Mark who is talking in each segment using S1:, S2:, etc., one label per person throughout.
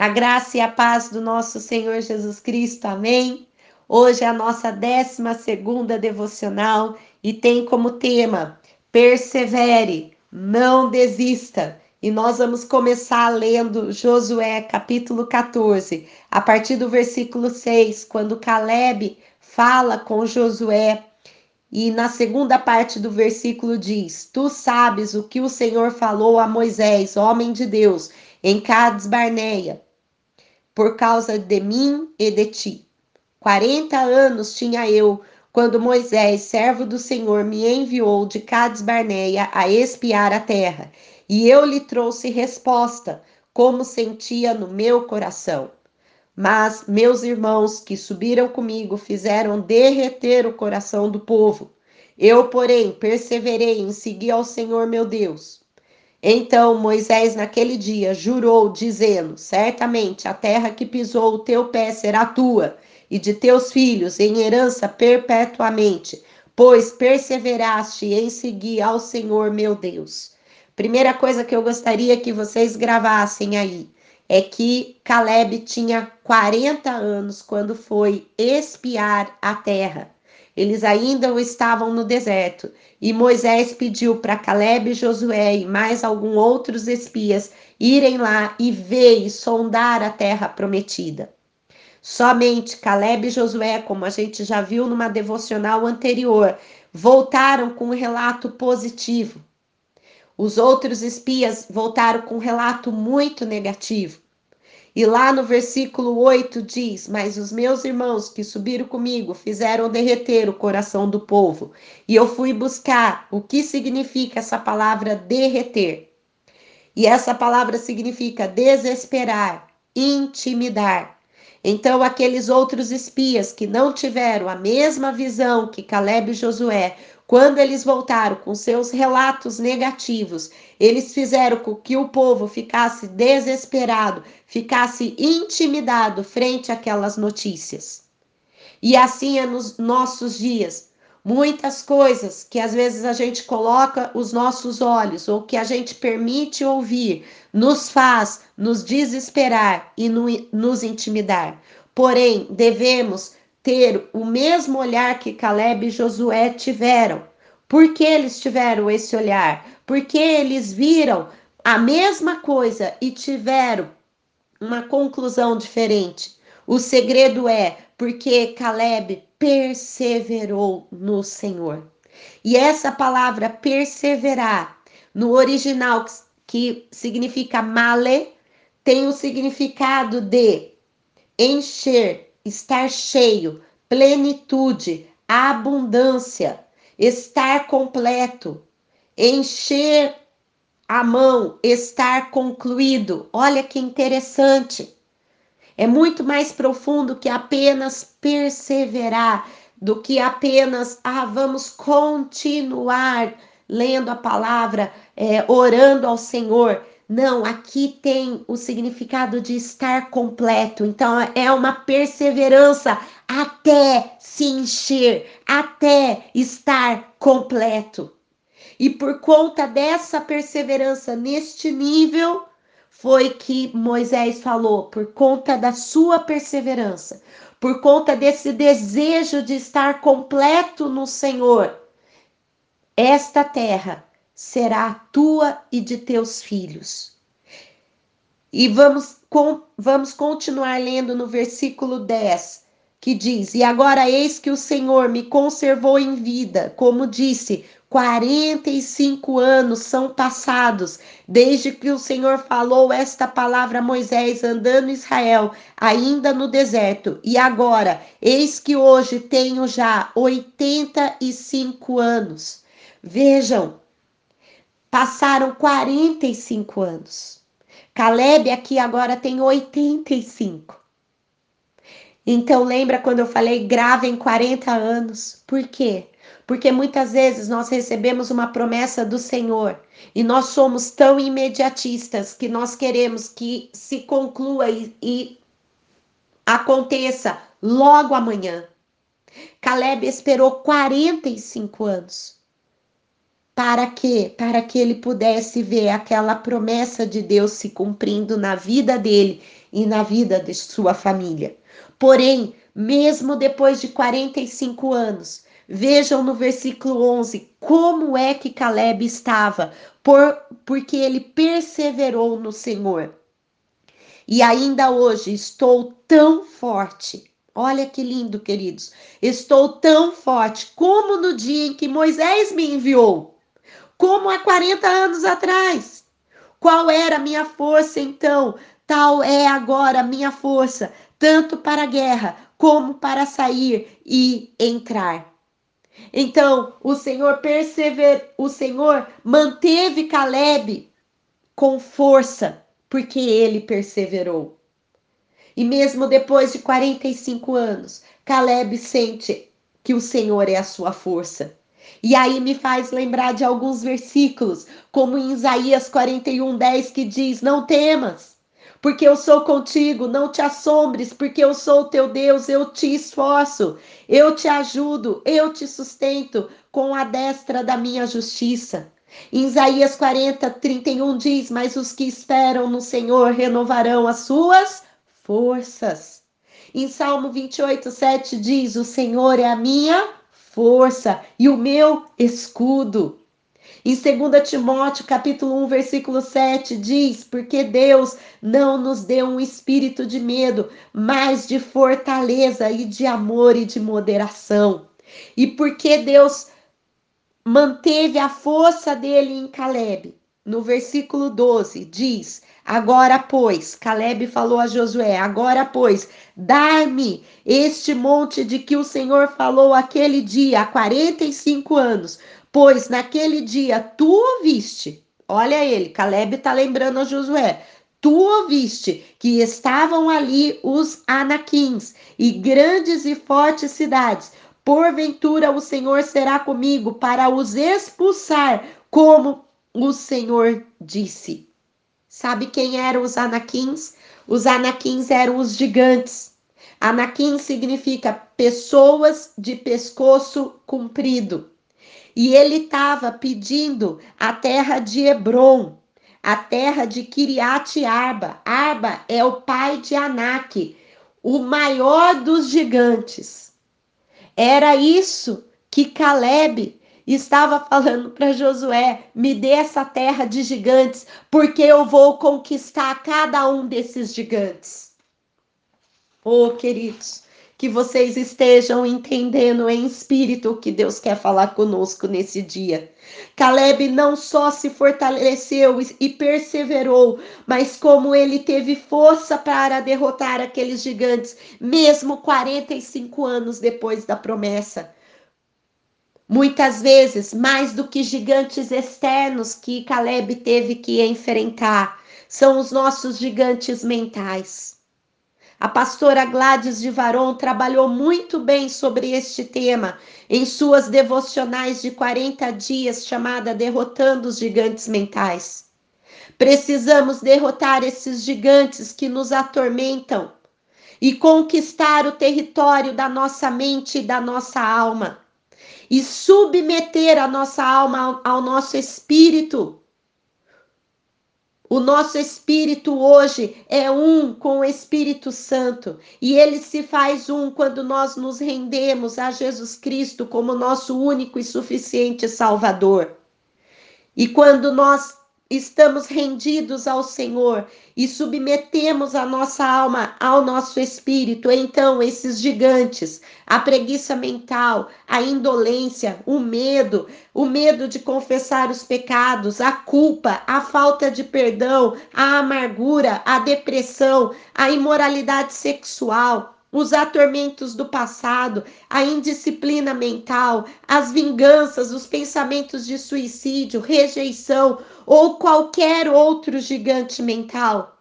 S1: A graça e a paz do nosso Senhor Jesus Cristo, amém? Hoje é a nossa 12 segunda devocional e tem como tema Persevere, não desista. E nós vamos começar lendo Josué capítulo 14, a partir do versículo 6, quando Caleb fala com Josué e na segunda parte do versículo diz: Tu sabes o que o Senhor falou a Moisés, homem de Deus, em Cades Barneia, por causa de mim e de ti. Quarenta anos tinha eu quando Moisés, servo do Senhor, me enviou de Cades Barneia a espiar a terra, e eu lhe trouxe resposta, como sentia no meu coração. Mas meus irmãos que subiram comigo fizeram derreter o coração do povo. Eu, porém, perseverei em seguir ao Senhor meu Deus. Então Moisés, naquele dia, jurou, dizendo: Certamente a terra que pisou o teu pé será tua e de teus filhos em herança perpetuamente, pois perseveraste em seguir ao Senhor meu Deus. Primeira coisa que eu gostaria que vocês gravassem aí é que Caleb tinha 40 anos quando foi espiar a terra. Eles ainda estavam no deserto e Moisés pediu para Caleb, Josué e mais alguns outros espias irem lá e ver e sondar a terra prometida. Somente Caleb e Josué, como a gente já viu numa devocional anterior, voltaram com um relato positivo. Os outros espias voltaram com um relato muito negativo. E lá no versículo 8 diz: Mas os meus irmãos que subiram comigo fizeram derreter o coração do povo. E eu fui buscar o que significa essa palavra derreter. E essa palavra significa desesperar, intimidar. Então, aqueles outros espias que não tiveram a mesma visão que Caleb e Josué, quando eles voltaram com seus relatos negativos, eles fizeram com que o povo ficasse desesperado, ficasse intimidado frente àquelas notícias. E assim é nos nossos dias. Muitas coisas que às vezes a gente coloca os nossos olhos ou que a gente permite ouvir nos faz nos desesperar e nos intimidar. Porém, devemos ter o mesmo olhar que Caleb e Josué tiveram. Por que eles tiveram esse olhar? Porque eles viram a mesma coisa e tiveram uma conclusão diferente. O segredo é porque Caleb perseverou no Senhor. E essa palavra perseverar, no original que significa male, tem o significado de encher, estar cheio, plenitude, abundância, estar completo, encher a mão, estar concluído. Olha que interessante. É muito mais profundo que apenas perseverar, do que apenas, ah, vamos continuar lendo a palavra, é, orando ao Senhor. Não, aqui tem o significado de estar completo. Então, é uma perseverança até se encher, até estar completo. E por conta dessa perseverança neste nível, foi que Moisés falou, por conta da sua perseverança, por conta desse desejo de estar completo no Senhor, esta terra será tua e de teus filhos. E vamos, com, vamos continuar lendo no versículo 10, que diz: E agora eis que o Senhor me conservou em vida, como disse, 45 anos são passados desde que o Senhor falou esta palavra a Moisés andando em Israel, ainda no deserto. E agora, eis que hoje tenho já 85 anos. Vejam, Passaram 45 anos. Caleb aqui agora tem 85. Então lembra quando eu falei gravem 40 anos? Por quê? Porque muitas vezes nós recebemos uma promessa do Senhor e nós somos tão imediatistas que nós queremos que se conclua e, e aconteça logo amanhã. Caleb esperou 45 anos. Para quê? Para que ele pudesse ver aquela promessa de Deus se cumprindo na vida dele e na vida de sua família. Porém, mesmo depois de 45 anos, vejam no versículo 11 como é que Caleb estava, por, porque ele perseverou no Senhor. E ainda hoje estou tão forte. Olha que lindo, queridos. Estou tão forte como no dia em que Moisés me enviou, como há 40 anos atrás. Qual era a minha força então? Tal é agora a minha força, tanto para a guerra como para sair e entrar. Então, o Senhor persever, o Senhor manteve Caleb com força, porque ele perseverou. E mesmo depois de 45 anos, Caleb sente que o Senhor é a sua força. E aí me faz lembrar de alguns versículos, como em Isaías 41, 10, que diz: Não temas, porque eu sou contigo, não te assombres, porque eu sou teu Deus, eu te esforço, eu te ajudo, eu te sustento com a destra da minha justiça. Em Isaías 40, 31 diz: Mas os que esperam no Senhor renovarão as suas forças. Em Salmo 28, 7 diz: O Senhor é a minha força e o meu escudo. Em 2 Timóteo, capítulo 1, versículo 7, diz: Porque Deus não nos deu um espírito de medo, mas de fortaleza e de amor e de moderação. E porque Deus manteve a força dele em Caleb. No versículo 12 diz: Agora, pois, Caleb falou a Josué: Agora, pois, dá-me este monte de que o Senhor falou aquele dia, há 45 anos, pois naquele dia tu ouviste. Olha ele, Caleb está lembrando a Josué. Tu ouviste que estavam ali os anaquins e grandes e fortes cidades. Porventura o Senhor será comigo para os expulsar, como o Senhor disse. Sabe quem eram os anaquins? Os anaquins eram os gigantes. Anaquim significa pessoas de pescoço comprido. E ele estava pedindo a terra de Hebron, a terra de Kiriat Arba. Arba é o pai de Anak, o maior dos gigantes. Era isso que Caleb estava falando para Josué: me dê essa terra de gigantes, porque eu vou conquistar cada um desses gigantes. Oh, queridos, que vocês estejam entendendo em espírito o que Deus quer falar conosco nesse dia. Caleb não só se fortaleceu e perseverou, mas como ele teve força para derrotar aqueles gigantes, mesmo 45 anos depois da promessa. Muitas vezes, mais do que gigantes externos que Caleb teve que enfrentar, são os nossos gigantes mentais. A pastora Gladys de Varon trabalhou muito bem sobre este tema em suas devocionais de 40 dias, chamada Derrotando os Gigantes Mentais. Precisamos derrotar esses gigantes que nos atormentam e conquistar o território da nossa mente e da nossa alma e submeter a nossa alma ao, ao nosso espírito o nosso espírito hoje é um com o Espírito Santo e ele se faz um quando nós nos rendemos a Jesus Cristo como nosso único e suficiente Salvador. E quando nós estamos rendidos ao Senhor e submetemos a nossa alma ao nosso espírito, então esses gigantes, a preguiça mental, a indolência, o medo, o medo de confessar os pecados, a culpa, a falta de perdão, a amargura, a depressão, a imoralidade sexual, os atormentos do passado, a indisciplina mental, as vinganças, os pensamentos de suicídio, rejeição ou qualquer outro gigante mental.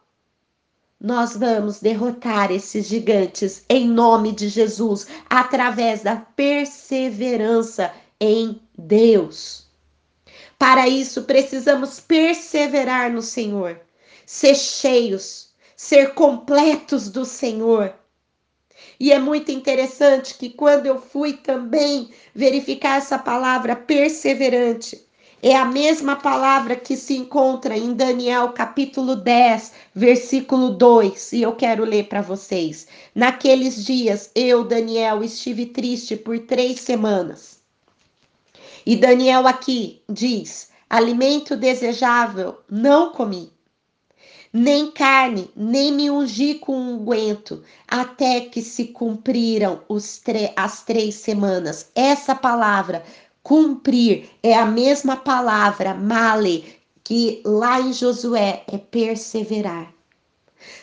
S1: Nós vamos derrotar esses gigantes em nome de Jesus, através da perseverança em Deus. Para isso, precisamos perseverar no Senhor, ser cheios, ser completos do Senhor e é muito interessante que quando eu fui também verificar essa palavra perseverante, é a mesma palavra que se encontra em Daniel capítulo 10, versículo 2, e eu quero ler para vocês. Naqueles dias, eu, Daniel, estive triste por três semanas. E Daniel aqui diz: alimento desejável não comi, nem carne, nem me ungi com unguento, até que se cumpriram as três semanas. Essa palavra Cumprir é a mesma palavra, male, que lá em Josué é perseverar.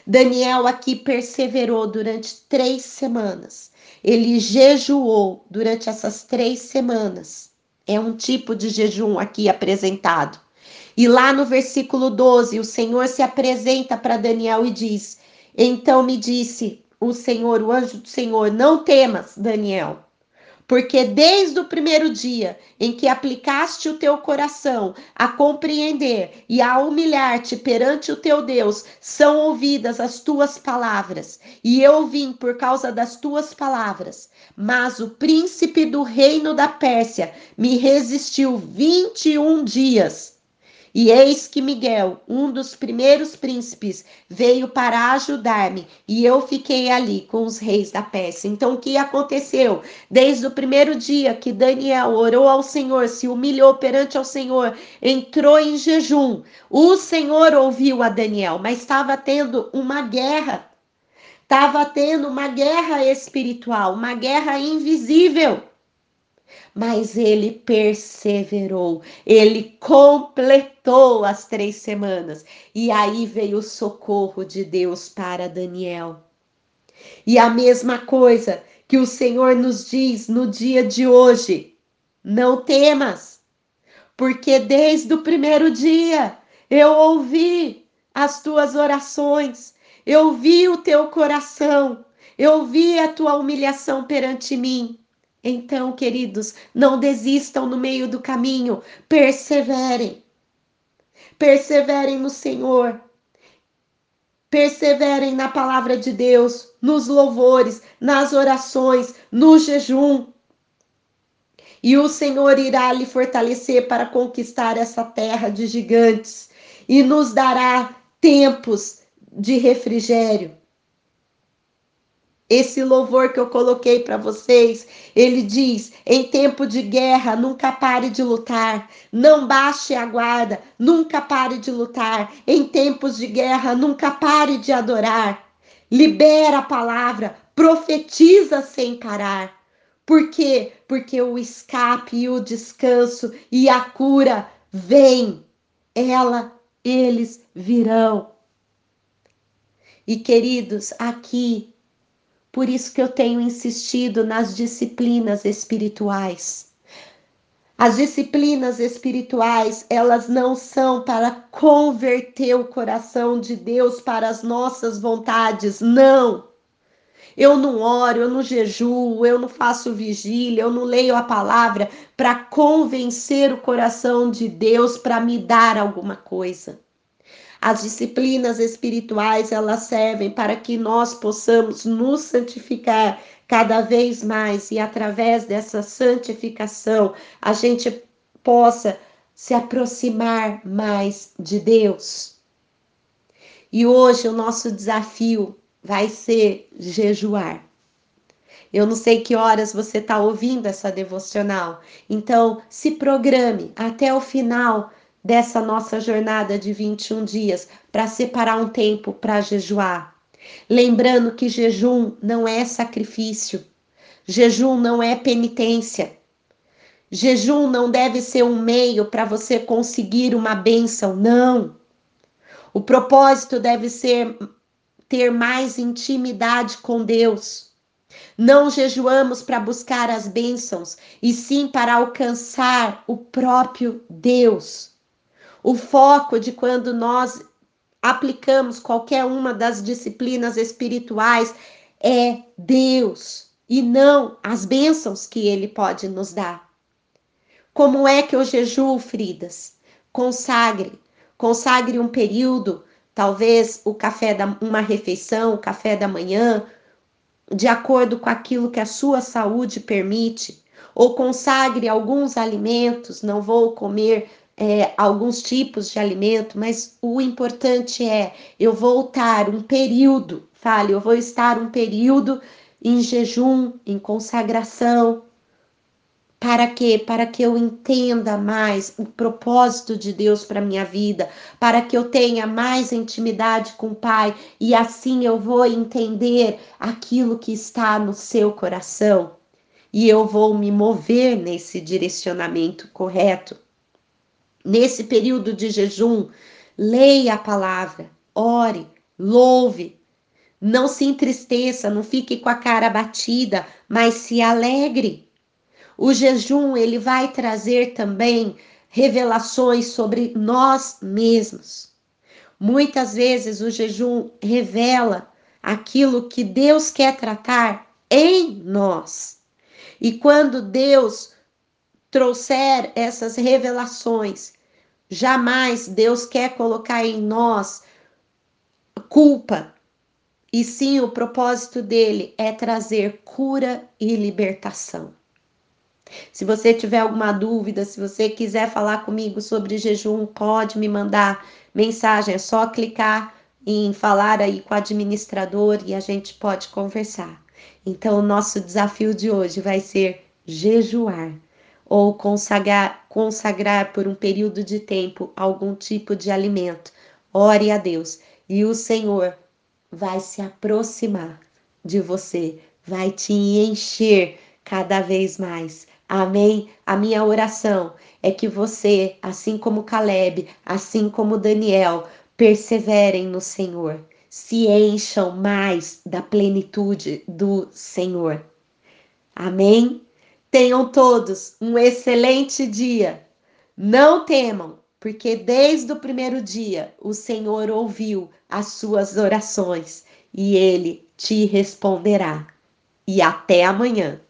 S1: Daniel aqui perseverou durante três semanas. Ele jejuou durante essas três semanas. É um tipo de jejum aqui apresentado. E lá no versículo 12, o Senhor se apresenta para Daniel e diz: Então me disse o Senhor, o anjo do Senhor, não temas, Daniel, porque desde o primeiro dia em que aplicaste o teu coração a compreender e a humilhar-te perante o teu Deus, são ouvidas as tuas palavras, e eu vim por causa das tuas palavras. Mas o príncipe do reino da Pérsia me resistiu 21 dias. E eis que Miguel, um dos primeiros príncipes, veio para ajudar-me, e eu fiquei ali com os reis da Pérsia. Então, o que aconteceu? Desde o primeiro dia que Daniel orou ao Senhor, se humilhou perante ao Senhor, entrou em jejum, o Senhor ouviu a Daniel, mas estava tendo uma guerra. Estava tendo uma guerra espiritual, uma guerra invisível mas ele perseverou, ele completou as três semanas, e aí veio o socorro de Deus para Daniel. E a mesma coisa que o Senhor nos diz no dia de hoje: não temas, porque desde o primeiro dia eu ouvi as tuas orações, eu vi o teu coração, eu vi a tua humilhação perante mim. Então, queridos, não desistam no meio do caminho, perseverem. Perseverem no Senhor. Perseverem na palavra de Deus, nos louvores, nas orações, no jejum. E o Senhor irá lhe fortalecer para conquistar essa terra de gigantes e nos dará tempos de refrigério. Esse louvor que eu coloquei para vocês, ele diz: em tempo de guerra, nunca pare de lutar, não baixe a guarda, nunca pare de lutar. Em tempos de guerra, nunca pare de adorar. Libera a palavra, profetiza sem parar. Por quê? Porque o escape e o descanso e a cura vêm. Ela, eles virão. E queridos, aqui por isso que eu tenho insistido nas disciplinas espirituais. As disciplinas espirituais, elas não são para converter o coração de Deus para as nossas vontades, não. Eu não oro, eu não jejuo, eu não faço vigília, eu não leio a palavra para convencer o coração de Deus para me dar alguma coisa. As disciplinas espirituais, elas servem para que nós possamos nos santificar cada vez mais e através dessa santificação a gente possa se aproximar mais de Deus. E hoje o nosso desafio vai ser jejuar. Eu não sei que horas você está ouvindo essa devocional, então se programe até o final dessa nossa jornada de 21 dias para separar um tempo para jejuar. Lembrando que jejum não é sacrifício, jejum não é penitência. Jejum não deve ser um meio para você conseguir uma bênção, não. O propósito deve ser ter mais intimidade com Deus. Não jejuamos para buscar as bênçãos, e sim para alcançar o próprio Deus. O foco de quando nós aplicamos qualquer uma das disciplinas espirituais é Deus e não as bênçãos que Ele pode nos dar. Como é que eu jejuo, Fridas? Consagre, consagre um período, talvez o café da uma refeição, o café da manhã, de acordo com aquilo que a sua saúde permite, ou consagre alguns alimentos, não vou comer é, alguns tipos de alimento, mas o importante é eu voltar um período, fale, eu vou estar um período em jejum, em consagração. Para quê? Para que eu entenda mais o propósito de Deus para minha vida, para que eu tenha mais intimidade com o Pai e assim eu vou entender aquilo que está no seu coração e eu vou me mover nesse direcionamento correto. Nesse período de jejum, leia a palavra, ore, louve. Não se entristeça, não fique com a cara batida, mas se alegre. O jejum, ele vai trazer também revelações sobre nós mesmos. Muitas vezes o jejum revela aquilo que Deus quer tratar em nós. E quando Deus trouxer essas revelações, jamais Deus quer colocar em nós culpa. E sim, o propósito dele é trazer cura e libertação. Se você tiver alguma dúvida, se você quiser falar comigo sobre jejum, pode me mandar mensagem, é só clicar em falar aí com o administrador e a gente pode conversar. Então, o nosso desafio de hoje vai ser jejuar ou consagrar, consagrar por um período de tempo algum tipo de alimento. Ore a Deus e o Senhor vai se aproximar de você, vai te encher cada vez mais. Amém? A minha oração é que você, assim como Caleb, assim como Daniel, perseverem no Senhor se encham mais da plenitude do Senhor. Amém? Tenham todos um excelente dia. Não temam, porque desde o primeiro dia o Senhor ouviu as suas orações e ele te responderá. E até amanhã.